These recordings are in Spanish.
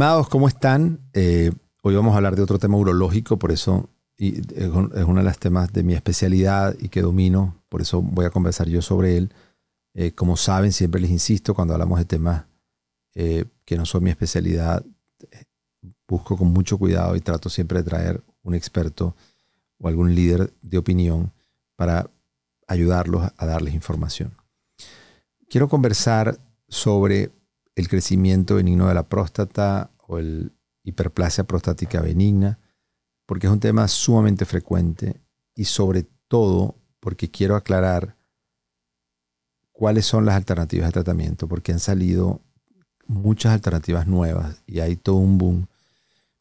Estimados, ¿cómo están? Eh, hoy vamos a hablar de otro tema urológico, por eso y es uno de los temas de mi especialidad y que domino, por eso voy a conversar yo sobre él. Eh, como saben, siempre les insisto, cuando hablamos de temas eh, que no son mi especialidad, busco con mucho cuidado y trato siempre de traer un experto o algún líder de opinión para ayudarlos a darles información. Quiero conversar sobre el crecimiento benigno de la próstata o el hiperplasia prostática benigna, porque es un tema sumamente frecuente y sobre todo porque quiero aclarar cuáles son las alternativas de tratamiento, porque han salido muchas alternativas nuevas y hay todo un boom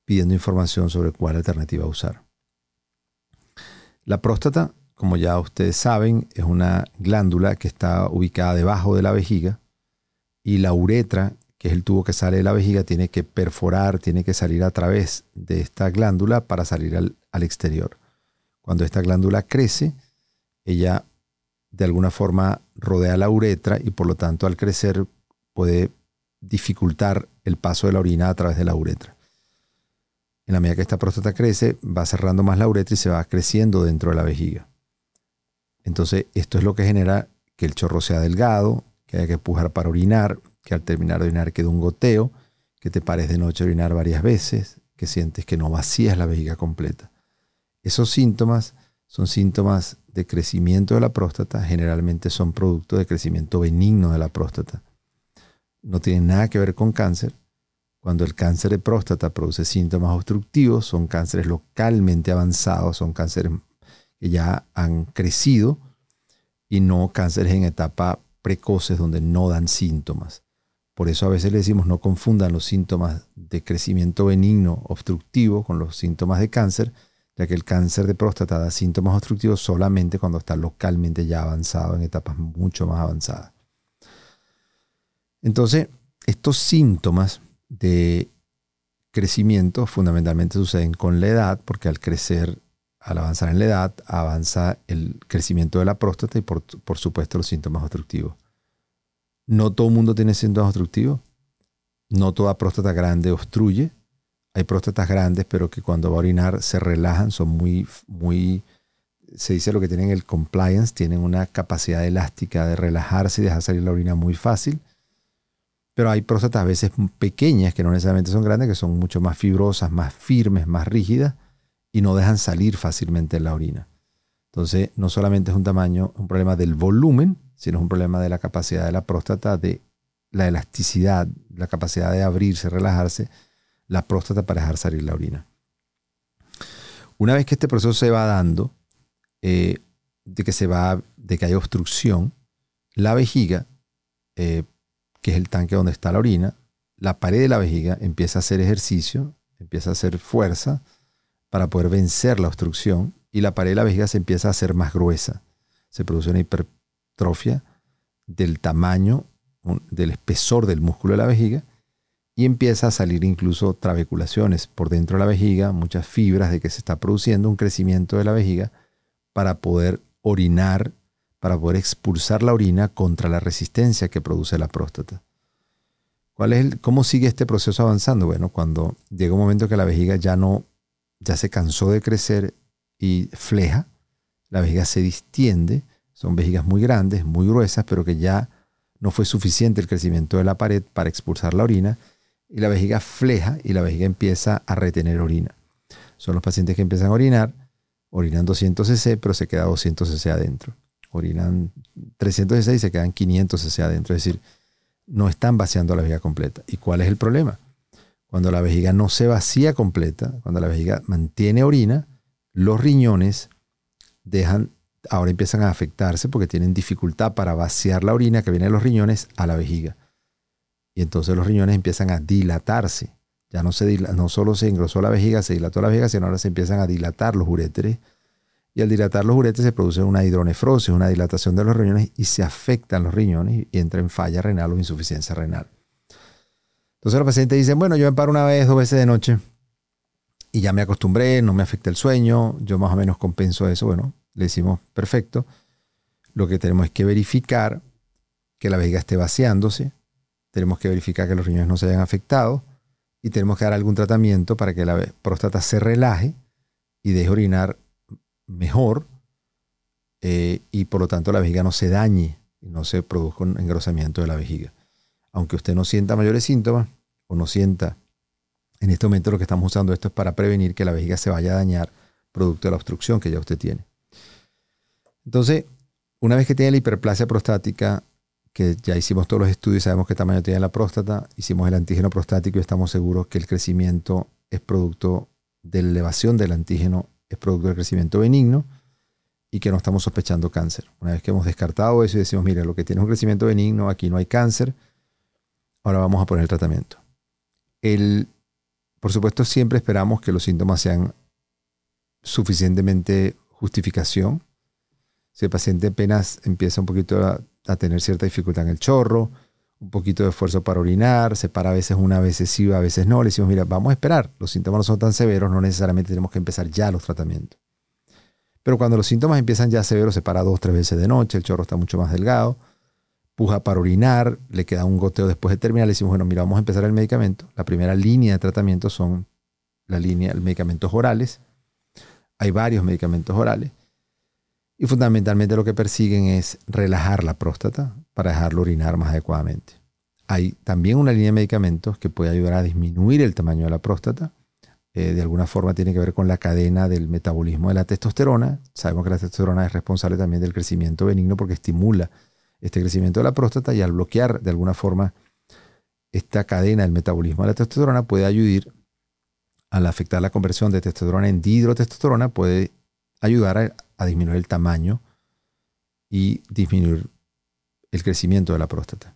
pidiendo información sobre cuál alternativa usar. La próstata, como ya ustedes saben, es una glándula que está ubicada debajo de la vejiga y la uretra, que es el tubo que sale de la vejiga, tiene que perforar, tiene que salir a través de esta glándula para salir al, exterior. Cuando esta glándula crece, ella de alguna forma rodea la uretra y por lo tanto al crecer puede dificultar el paso de la orina a través de la uretra. En la medida que esta próstata crece, va cerrando más la uretra y se va creciendo dentro de la vejiga. Entonces, esto es lo que genera que el chorro sea delgado, que haya que empujar para orinar, que al terminar de orinar quede un goteo, que te pares de noche a orinar varias veces, que sientes que no vacías la vejiga completa. Esos síntomas son síntomas de crecimiento de la próstata, generalmente son producto de crecimiento benigno de la próstata. No tienen nada que ver con cáncer. Cuando el cáncer de próstata produce síntomas obstructivos, son cánceres localmente avanzados, son cánceres que ya han crecido y no cánceres en etapa precoces donde no dan síntomas. Por eso a veces le decimos no confundan los síntomas de crecimiento benigno obstructivo con los síntomas de cáncer, ya que el cáncer de próstata da síntomas obstructivos solamente cuando está localmente ya avanzado, en etapas mucho más avanzadas. Entonces, estos síntomas de crecimiento fundamentalmente suceden con la edad, porque al crecer, al avanzar en la edad, avanza el crecimiento de la próstata y por, por supuesto los síntomas obstructivos. No todo el mundo tiene síntomas obstructivos. No toda próstata grande obstruye. Hay próstatas grandes, pero que cuando va a orinar se relajan, son muy, muy, se dice lo que tienen el compliance, tienen una capacidad elástica de relajarse y dejar salir la orina muy fácil. Pero hay próstatas a veces pequeñas, que no necesariamente son grandes, que son mucho más fibrosas, más firmes, más rígidas y no dejan salir fácilmente la orina. Entonces, no solamente es un tamaño, un problema del volumen, sino es un problema de la capacidad de la próstata, de la elasticidad, la capacidad de abrirse, relajarse, la próstata para dejar salir la orina. Una vez que este proceso se va dando, eh, de que se va, de que hay obstrucción, la vejiga, eh, que es el tanque donde está la orina, la pared de la vejiga empieza a hacer ejercicio, empieza a hacer fuerza para poder vencer la obstrucción y la pared de la vejiga se empieza a hacer más gruesa. Se produce una hiper, del tamaño, del espesor del músculo de la vejiga y empieza a salir incluso trabeculaciones por dentro de la vejiga, muchas fibras de que se está produciendo un crecimiento de la vejiga para poder orinar, para poder expulsar la orina contra la resistencia que produce la próstata. ¿Cuál es ¿Cómo sigue este proceso avanzando? Bueno, cuando llega un momento que la vejiga ya no, ya se cansó de crecer y fleja, la vejiga se distiende, son vejigas muy grandes, muy gruesas, pero que ya no fue suficiente el crecimiento de la pared para expulsar la orina y la vejiga fleja y la vejiga empieza a retener orina. Son los pacientes que empiezan a orinar, orinan 200 cc, pero se queda 200 cc adentro. Orinan 300 cc y se quedan 500 cc adentro. Es decir, no están vaciando la vejiga completa. ¿Y cuál es el problema? Cuando la vejiga no se vacía completa, cuando la vejiga mantiene orina, los riñones dejan ahora empiezan a afectarse porque tienen dificultad para vaciar la orina que viene de los riñones a la vejiga. Y entonces los riñones empiezan a dilatarse. Ya no, se no solo se engrosó la vejiga, se dilató la vejiga, sino ahora se empiezan a dilatar los uréteres. Y al dilatar los uréteres se produce una hidronefrosis, una dilatación de los riñones y se afectan los riñones y entra en falla renal o insuficiencia renal. Entonces los pacientes dicen, bueno, yo me paro una vez, dos veces de noche y ya me acostumbré, no me afecta el sueño, yo más o menos compenso eso. Bueno, le decimos, perfecto, lo que tenemos es que verificar que la vejiga esté vaciándose, tenemos que verificar que los riñones no se hayan afectado y tenemos que dar algún tratamiento para que la próstata se relaje y deje orinar mejor eh, y por lo tanto la vejiga no se dañe y no se produzca un engrosamiento de la vejiga. Aunque usted no sienta mayores síntomas o no sienta, en este momento lo que estamos usando esto es para prevenir que la vejiga se vaya a dañar producto de la obstrucción que ya usted tiene. Entonces, una vez que tiene la hiperplasia prostática, que ya hicimos todos los estudios, sabemos qué tamaño tiene la próstata, hicimos el antígeno prostático y estamos seguros que el crecimiento es producto de la elevación del antígeno, es producto del crecimiento benigno y que no estamos sospechando cáncer. Una vez que hemos descartado eso y decimos, mire, lo que tiene es un crecimiento benigno, aquí no hay cáncer, ahora vamos a poner el tratamiento. El, por supuesto, siempre esperamos que los síntomas sean suficientemente justificación. Si el paciente apenas empieza un poquito a, tener cierta dificultad en el chorro, un poquito de esfuerzo para orinar, se para a veces una, veces sí, a veces no, le decimos, mira, vamos a esperar, los síntomas no son tan severos, no necesariamente tenemos que empezar ya los tratamientos. Pero cuando los síntomas empiezan ya severos, se para dos, tres veces de noche, el chorro está mucho más delgado, puja para orinar, le queda un goteo después de terminar, le decimos, bueno, mira, vamos a empezar el medicamento. La primera línea de tratamiento son la línea medicamentos orales. Hay varios medicamentos orales. Y fundamentalmente lo que persiguen es relajar la próstata para dejarlo orinar más adecuadamente. Hay también una línea de medicamentos que puede ayudar a disminuir el tamaño de la próstata eh, de alguna forma tiene que ver con la cadena del metabolismo de la testosterona. Sabemos que la testosterona es responsable también del crecimiento benigno porque estimula este crecimiento de la próstata y al bloquear de alguna forma esta cadena del metabolismo de la testosterona puede ayudar al afectar la conversión de testosterona en dihidrotestosterona, puede ayudar a disminuir el tamaño y disminuir el crecimiento de la próstata.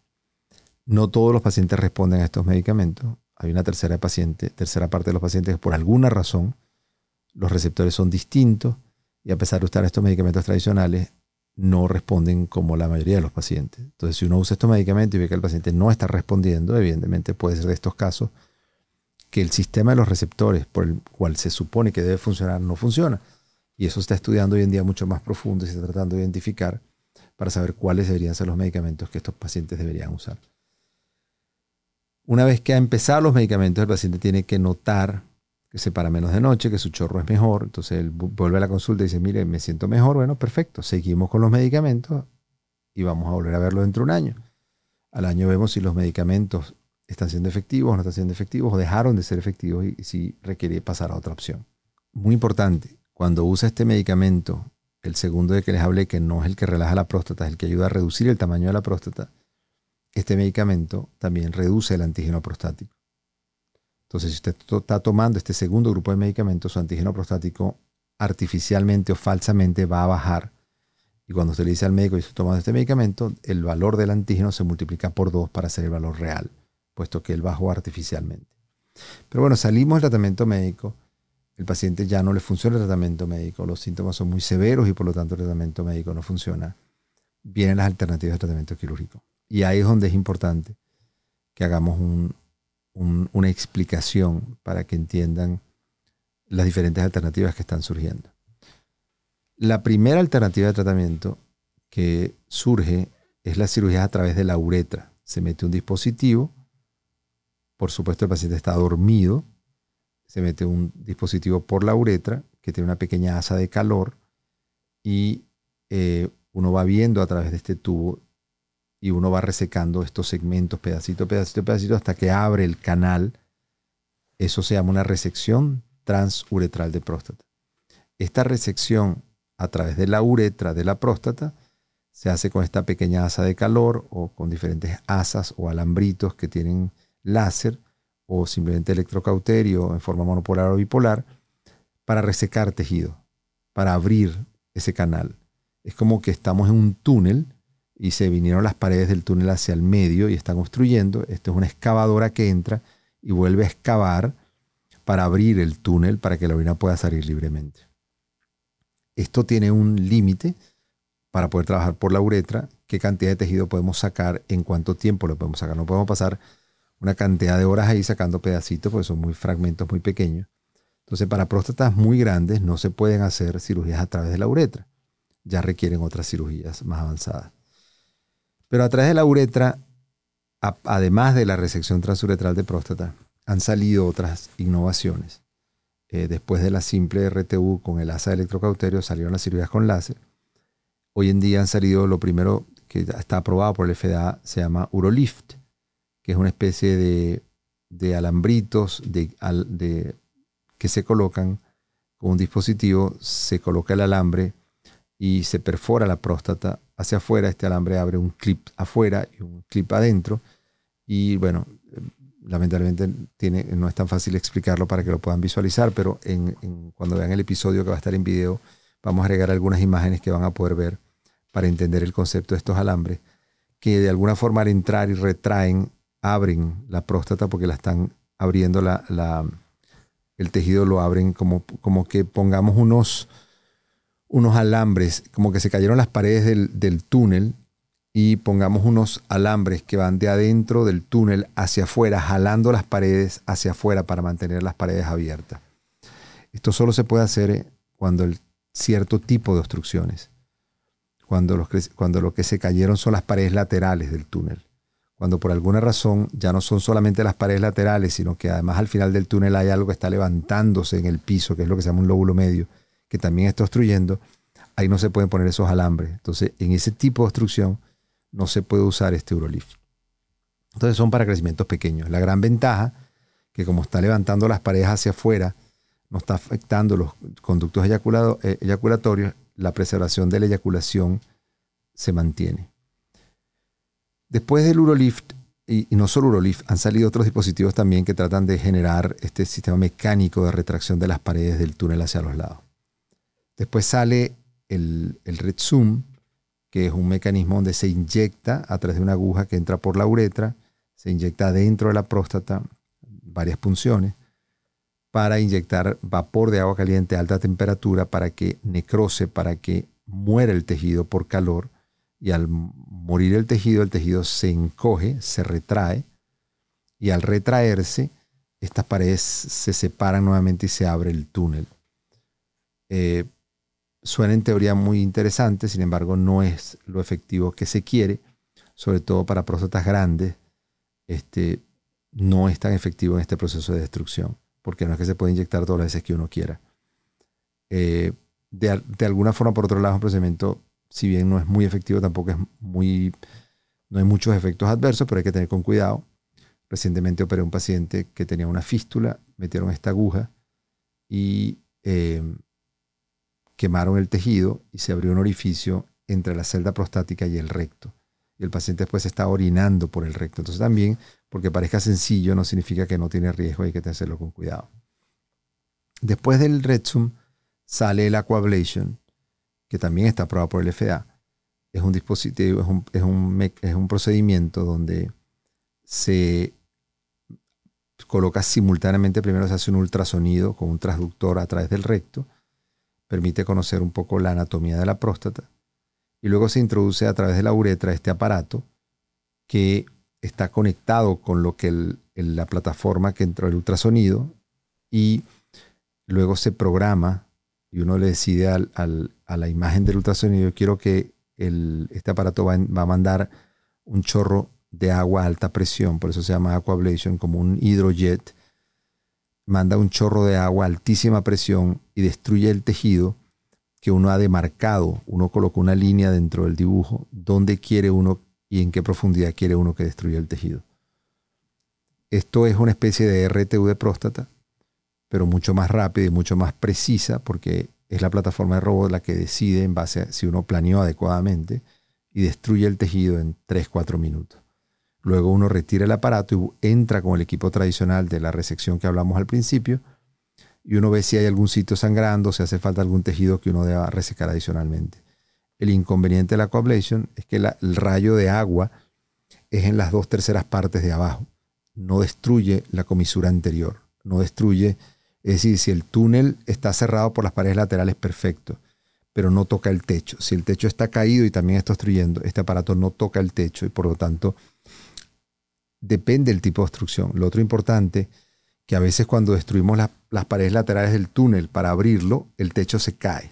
No todos los pacientes responden a estos medicamentos hay una tercera, paciente, tercera parte de los pacientes que por alguna razón los receptores son distintos y a pesar de usar estos medicamentos tradicionales, no responden como la mayoría de los pacientes. Entonces, si uno usa estos medicamentos y ve que el paciente no está respondiendo, evidentemente puede ser de estos casos que el sistema de los receptores por el cual se supone que debe funcionar no funciona. Y eso se está estudiando hoy en día mucho más profundo y se está tratando de identificar para saber cuáles deberían ser los medicamentos que estos pacientes deberían usar. Una vez que ha empezado los medicamentos, el paciente tiene que notar que se para menos de noche, que su chorro es mejor. Entonces él vuelve a la consulta y dice, mire, me siento mejor. Bueno, perfecto, seguimos con los medicamentos y vamos a volver a verlo dentro de un año. Al año vemos si los medicamentos están siendo efectivos no están siendo efectivos o dejaron de ser efectivos y si requiere pasar a otra opción. Muy importante, cuando usa este medicamento, el segundo de que les hablé, que no es el que relaja la próstata, es el que ayuda a reducir el tamaño de la próstata, este medicamento también reduce el antígeno prostático. Entonces, si usted está tomando este segundo grupo de medicamentos, su antígeno prostático artificialmente o falsamente va a bajar. Y cuando usted le dice al médico, y estoy tomando este medicamento, el valor del antígeno se multiplica por dos para ser el valor real, puesto que él bajó artificialmente. Pero bueno, salimos del tratamiento médico, el paciente ya no le funciona el tratamiento médico, los síntomas son muy severos y por lo tanto el tratamiento médico no funciona. Vienen las alternativas de tratamiento quirúrgico. Y ahí es donde es importante que hagamos una explicación para que entiendan las diferentes alternativas que están surgiendo. La primera alternativa de tratamiento que surge es la cirugía a través de la uretra. Se mete un dispositivo, por supuesto el paciente está dormido, se mete un dispositivo por la uretra que tiene una pequeña asa de calor y eh, uno va viendo a través de este tubo y uno va resecando estos segmentos, pedacito, pedacito, pedacito, hasta que abre el canal. Eso se llama una resección transuretral de próstata. Esta resección a través de la uretra de la próstata se hace con esta pequeña asa de calor o con diferentes asas o alambritos que tienen láser o simplemente electrocauterio en forma monopolar o bipolar para resecar tejido, para abrir ese canal. Es como que estamos en un túnel y se vinieron las paredes del túnel hacia el medio y están construyendo. Esto es una excavadora que entra y vuelve a excavar para abrir el túnel para que la orina pueda salir libremente. Esto tiene un límite para poder trabajar por la uretra, qué cantidad de tejido podemos sacar, en cuánto tiempo lo podemos sacar. No podemos pasar una cantidad de horas ahí sacando pedacitos porque son muy fragmentos muy pequeños. Entonces, para próstatas muy grandes no se pueden hacer cirugías a través de la uretra. Ya requieren otras cirugías más avanzadas. Pero a través de la uretra, además de la resección transuretral de próstata, han salido otras innovaciones. Eh, después de la simple RTU con el asa electrocauterio salieron las cirugías con láser. Hoy en día han salido lo primero que está aprobado por el FDA, se llama Urolift, que es una especie de, alambritos que se colocan con un dispositivo, se coloca el alambre y se perfora la próstata hacia afuera. Este alambre abre un clip afuera y un clip adentro. Y bueno, lamentablemente tiene, no es tan fácil explicarlo para que lo puedan visualizar, pero cuando vean el episodio que va a estar en video, vamos a agregar algunas imágenes que van a poder ver para entender el concepto de estos alambres, que de alguna forma al entrar y retraen, abren la próstata porque la están abriendo la, el tejido lo abren como, como que pongamos unos, unos alambres, como que se cayeron las paredes del, del túnel y pongamos unos alambres que van de adentro del túnel hacia afuera, jalando las paredes hacia afuera para mantener las paredes abiertas. Esto solo se puede hacer eh, cuando el cierto tipo de obstrucciones, cuando, los, cuando lo que se cayeron son las paredes laterales del túnel, cuando por alguna razón ya no son solamente las paredes laterales, sino que además al final del túnel hay algo que está levantándose en el piso, que es lo que se llama un lóbulo medio, que también está obstruyendo, ahí no se pueden poner esos alambres. Entonces, en ese tipo de obstrucción, no se puede usar este Urolift. Entonces son para crecimientos pequeños. La gran ventaja, que como está levantando las paredes hacia afuera, no está afectando los conductos eh, eyaculatorios, la preservación de la eyaculación se mantiene. Después del Urolift, y, no solo Urolift, han salido otros dispositivos también que tratan de generar este sistema mecánico de retracción de las paredes del túnel hacia los lados. Después sale el, el Zoom, que es un mecanismo donde se inyecta a través de una aguja que entra por la uretra, se inyecta dentro de la próstata, varias punciones, para inyectar vapor de agua caliente a alta temperatura para que necrose, para que muera el tejido por calor. Y al morir el tejido, el tejido se encoge, se retrae, y al retraerse, estas paredes se separan nuevamente y se abre el túnel. Eh, suena en teoría muy interesante, sin embargo no es lo efectivo que se quiere, sobre todo para próstatas grandes, este, no es tan efectivo en este proceso de destrucción, porque no es que se pueda inyectar todas las veces que uno quiera. Eh, de, alguna forma, por otro lado, es un procedimiento, si bien no es muy efectivo, tampoco es muy, no hay muchos efectos adversos, pero hay que tener con cuidado. Recientemente operé a un paciente que tenía una fístula, metieron esta aguja y eh, quemaron el tejido y se abrió un orificio entre la celda prostática y el recto. Y el paciente después está orinando por el recto. Entonces también, porque parezca sencillo, no significa que no tiene riesgo, hay que hacerlo con cuidado. Después del Retsum sale el Aquablation, que también está aprobado por el FDA. Es un dispositivo, es un, es un, es un procedimiento donde se coloca simultáneamente, primero se hace un ultrasonido con un transductor a través del recto, permite conocer un poco la anatomía de la próstata y luego se introduce a través de la uretra este aparato que está conectado con lo que la plataforma que entró el ultrasonido y luego se programa y uno le decide a la imagen del ultrasonido, quiero que este aparato va, va, a mandar un chorro de agua a alta presión, por eso se llama aquablation, como un hidrojet, manda un chorro de agua a altísima presión y destruye el tejido que uno ha demarcado. Uno colocó una línea dentro del dibujo donde quiere uno y en qué profundidad quiere uno que destruya el tejido. Esto es una especie de RTU de próstata, pero mucho más rápida y mucho más precisa porque es la plataforma de robot la que decide en base a si uno planeó adecuadamente y destruye el tejido en 3-4 minutos. Luego uno retira el aparato y entra con el equipo tradicional de la resección que hablamos al principio y uno ve si hay algún sitio sangrando, si hace falta algún tejido que uno deba resecar adicionalmente. El inconveniente de la coablation es que el rayo de agua es en las dos terceras partes de abajo. No destruye la comisura anterior, no destruye, es decir, si el túnel está cerrado por las paredes laterales, perfecto, pero no toca el techo. Si el techo está caído y también está obstruyendo, este aparato no toca el techo y por lo tanto depende del tipo de obstrucción. Lo otro importante, que a veces cuando destruimos las paredes laterales del túnel para abrirlo, el techo se cae.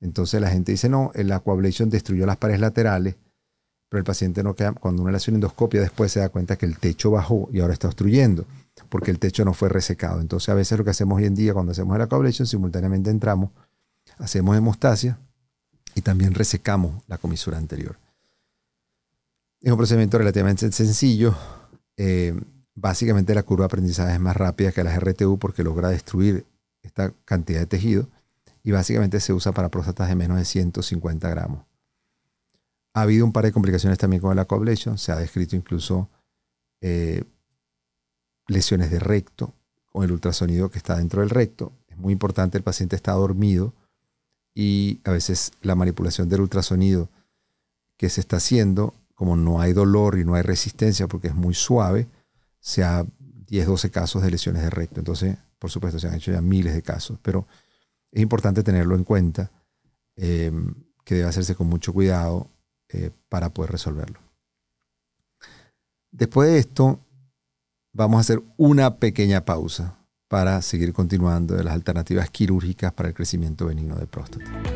Entonces la gente dice, no, el aquablation destruyó las paredes laterales, pero el paciente no queda, cuando uno le hace una endoscopia después se da cuenta que el techo bajó y ahora está obstruyendo. porque el techo no fue resecado. Entonces a veces lo que hacemos hoy en día cuando hacemos el aquablation, simultáneamente entramos, hacemos hemostasia y también resecamos la comisura anterior. Es un procedimiento relativamente sencillo. Eh, básicamente la curva de aprendizaje es más rápida que las RTU porque logra destruir esta cantidad de tejido y básicamente se usa para próstatas de menos de 150 gramos. Ha habido un par de complicaciones también con el aquablation. Se ha descrito incluso eh, lesiones de recto con el ultrasonido que está dentro del recto. Es muy importante, el paciente está dormido y a veces la manipulación del ultrasonido que se está haciendo, como no hay dolor y no hay resistencia porque es muy suave, se ha 10, 12 casos de lesiones de recto. Entonces, por supuesto, se han hecho ya miles de casos, pero es importante tenerlo en cuenta, eh, que debe hacerse con mucho cuidado eh, para poder resolverlo. Después de esto, vamos a hacer una pequeña pausa para seguir continuando de las alternativas quirúrgicas para el crecimiento benigno de próstata.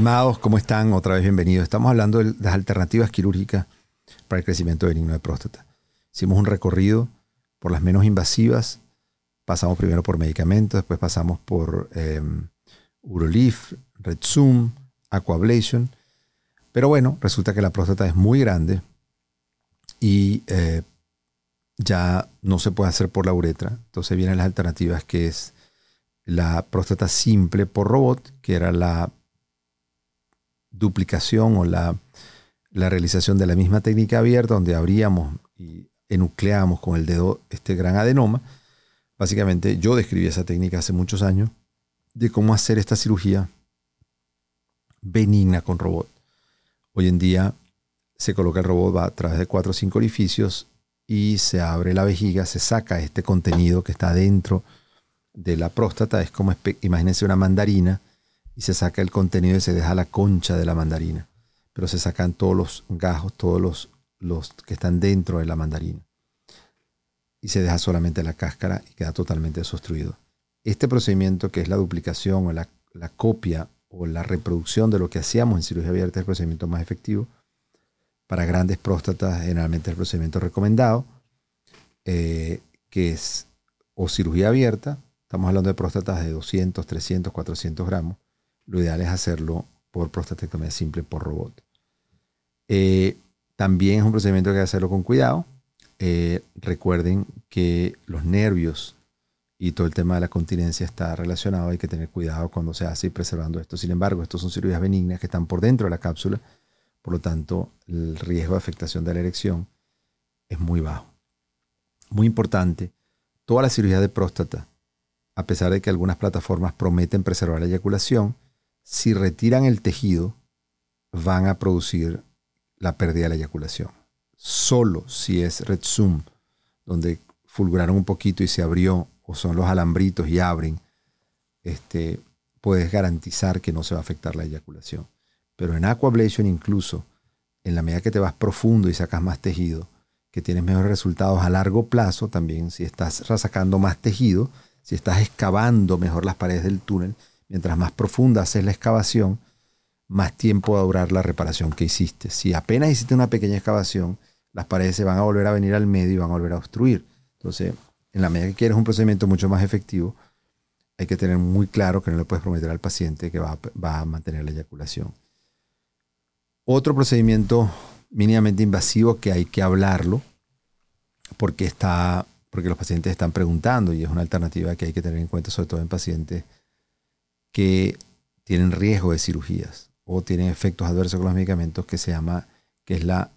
Estimados, ¿cómo están? Otra vez bienvenidos. Estamos hablando de las alternativas quirúrgicas para el crecimiento benigno de próstata. Hicimos un recorrido por las menos invasivas. Pasamos primero por medicamentos, después pasamos por eh, Urolif, Red Zoom, Aquablation. Pero bueno, resulta que la próstata es muy grande y eh, ya no se puede hacer por la uretra. Entonces vienen las alternativas que es la próstata simple por robot, que era la duplicación o la, realización de la misma técnica abierta donde abríamos y enucleamos con el dedo este gran adenoma. Básicamente yo describí esa técnica hace muchos años de cómo hacer esta cirugía benigna con robot. Hoy en día se coloca el robot va a través de cuatro o cinco orificios y se abre la vejiga, se saca este contenido que está dentro de la próstata. Es como, imagínense una mandarina y se saca el contenido y se deja la concha de la mandarina. Pero se sacan todos los gajos, todos los, los que están dentro de la mandarina. Y se deja solamente la cáscara y queda totalmente desobstruido. Este procedimiento, que es la duplicación o la, copia o la reproducción de lo que hacíamos en cirugía abierta, es el procedimiento más efectivo. Para grandes próstatas, generalmente es el procedimiento recomendado, eh, que es o cirugía abierta, estamos hablando de próstatas de 200, 300, 400 gramos, lo ideal es hacerlo por prostatectomía simple por robot. Eh, también es un procedimiento que hay que hacerlo con cuidado. Eh, recuerden que los nervios y todo el tema de la continencia está relacionado. Hay que tener cuidado cuando se hace y preservando esto. Sin embargo, estos son cirugías benignas que están por dentro de la cápsula. Por lo tanto, el riesgo de afectación de la erección es muy bajo. Muy importante, toda la cirugía de próstata, a pesar de que algunas plataformas prometen preservar la eyaculación, si retiran el tejido, van a producir la pérdida de la eyaculación. Solo si es red zoom, donde fulguraron un poquito y se abrió, o son los alambritos y abren, este, puedes garantizar que no se va a afectar la eyaculación. Pero en aquablation incluso, en la medida que te vas profundo y sacas más tejido, que tienes mejores resultados a largo plazo también, si estás sacando más tejido, si estás excavando mejor las paredes del túnel, mientras más profunda haces la excavación, más tiempo va a durar la reparación que hiciste. Si apenas hiciste una pequeña excavación, las paredes se van a volver a venir al medio y van a volver a obstruir. Entonces, en la medida que quieres un procedimiento mucho más efectivo, hay que tener muy claro que no le puedes prometer al paciente que va, a mantener la eyaculación. Otro procedimiento mínimamente invasivo que hay que hablarlo porque, está, porque los pacientes están preguntando y es una alternativa que hay que tener en cuenta, sobre todo en pacientes que tienen riesgo de cirugías o tienen efectos adversos con los medicamentos que se llama, que es la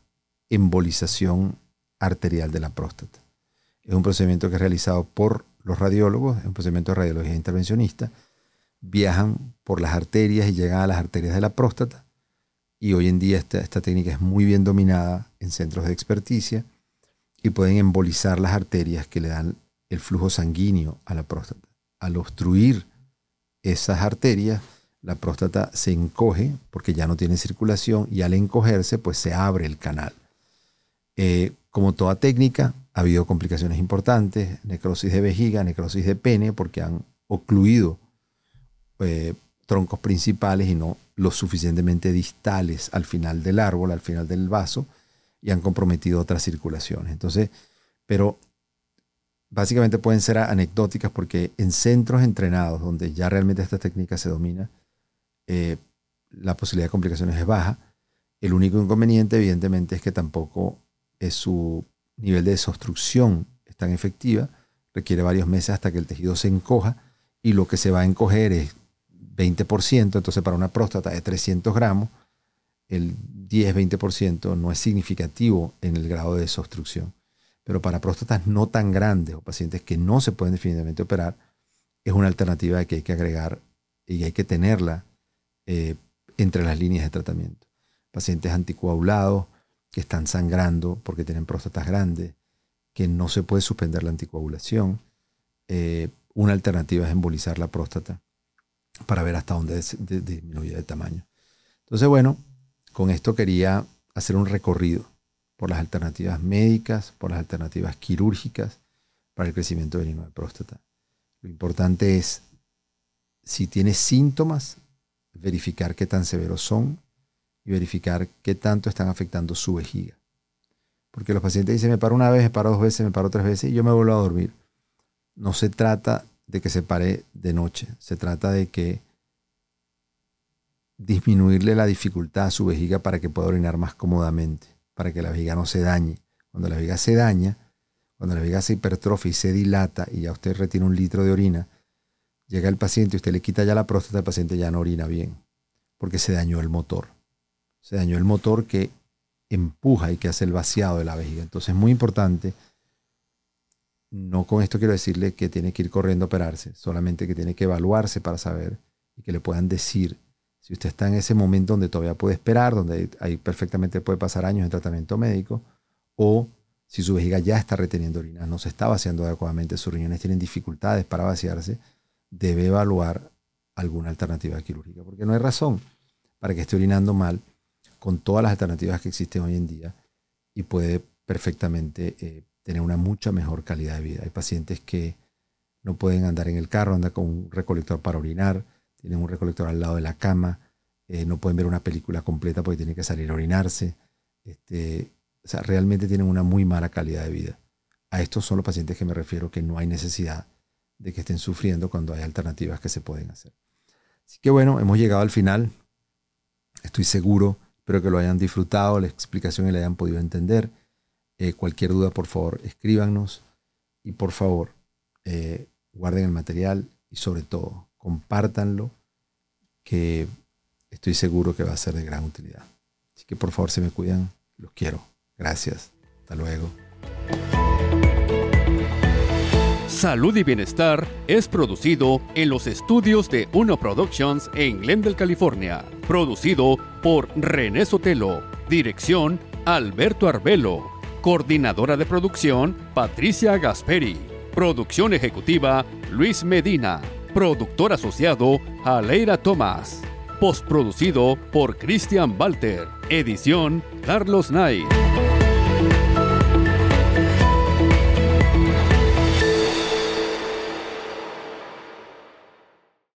embolización arterial de la próstata. Es un procedimiento que es realizado por los radiólogos, es un procedimiento de radiología intervencionista, viajan por las arterias y llegan a las arterias de la próstata. Y hoy en día esta, esta técnica es muy bien dominada en centros de experticia y pueden embolizar las arterias que le dan el flujo sanguíneo a la próstata. Al obstruir esas arterias, la próstata se encoge porque ya no tiene circulación y al encogerse pues se abre el canal. Eh, como toda técnica, ha habido complicaciones importantes, necrosis de vejiga, necrosis de pene, porque han ocluido eh, troncos principales y no lo suficientemente distales al final del árbol, al final del vaso, y han comprometido otras circulaciones. Entonces, pero básicamente pueden ser anecdóticas porque en centros entrenados donde ya realmente esta técnica se domina, eh, la posibilidad de complicaciones es baja. El único inconveniente, evidentemente, es que tampoco es su nivel de desobstrucción es tan efectiva. Requiere varios meses hasta que el tejido se encoja y lo que se va a encoger es 20%. Entonces, para una próstata de 300 gramos, el 10-20% no es significativo en el grado de desobstrucción. Pero para próstatas no tan grandes o pacientes que no se pueden definitivamente operar, es una alternativa que hay que agregar y hay que tenerla eh, entre las líneas de tratamiento. Pacientes anticoagulados que están sangrando porque tienen próstatas grandes, que no se puede suspender la anticoagulación. Eh, una alternativa es embolizar la próstata para ver hasta dónde disminuye de tamaño. Entonces, bueno, con esto quería hacer un recorrido por las alternativas médicas, por las alternativas quirúrgicas para el crecimiento benigno de próstata. Lo importante es, si tienes síntomas, verificar qué tan severos son y verificar qué tanto están afectando su vejiga. Porque los pacientes dicen, me paro una vez, me paro dos veces, me paro tres veces y yo me vuelvo a dormir. No se trata de que se pare de noche, se trata de que disminuirle la dificultad a su vejiga para que pueda orinar más cómodamente, para que la vejiga no se dañe. Cuando la vejiga se daña, cuando la vejiga se hipertrofia y se dilata y ya usted retiene un litro de orina, llega el paciente y usted le quita ya la próstata, el paciente ya no orina bien, porque se dañó el motor. Se dañó el motor que empuja y que hace el vaciado de la vejiga. Entonces es muy importante, no con esto quiero decirle que tiene que ir corriendo a operarse, solamente que tiene que evaluarse para saber y que le puedan decir si usted está en ese momento donde todavía puede esperar, donde ahí perfectamente puede pasar años en tratamiento médico, o si su vejiga ya está reteniendo orina, no se está vaciando adecuadamente, sus riñones tienen dificultades para vaciarse, debe evaluar alguna alternativa quirúrgica, porque no hay razón para que esté orinando mal con todas las alternativas que existen hoy en día y puede perfectamente eh, tener una mucha mejor calidad de vida. Hay pacientes que no pueden andar en el carro, andan con un recolector para orinar, tienen un recolector al lado de la cama, eh, no pueden ver una película completa porque tienen que salir a orinarse. Este, o sea, realmente tienen una muy mala calidad de vida. A estos son los pacientes que me refiero que no hay necesidad de que estén sufriendo cuando hay alternativas que se pueden hacer. Así que bueno, hemos llegado al final. Estoy seguro, espero que lo hayan disfrutado, la explicación y la hayan podido entender. Eh, cualquier duda, por favor, escríbanos y por favor, eh, guarden el material y sobre todo, compártanlo, que estoy seguro que va a ser de gran utilidad. Así que por favor, se me cuidan, los quiero. Gracias. Hasta luego. Salud y Bienestar es producido en los estudios de Uno Productions en Glendale, California. Producido por René Sotelo. Dirección Alberto Arbelo. Coordinadora de producción Patricia Gasperi. Producción ejecutiva Luis Medina. Productor asociado Aleira Tomás. Postproducido por Christian Walter. Edición Carlos Knight.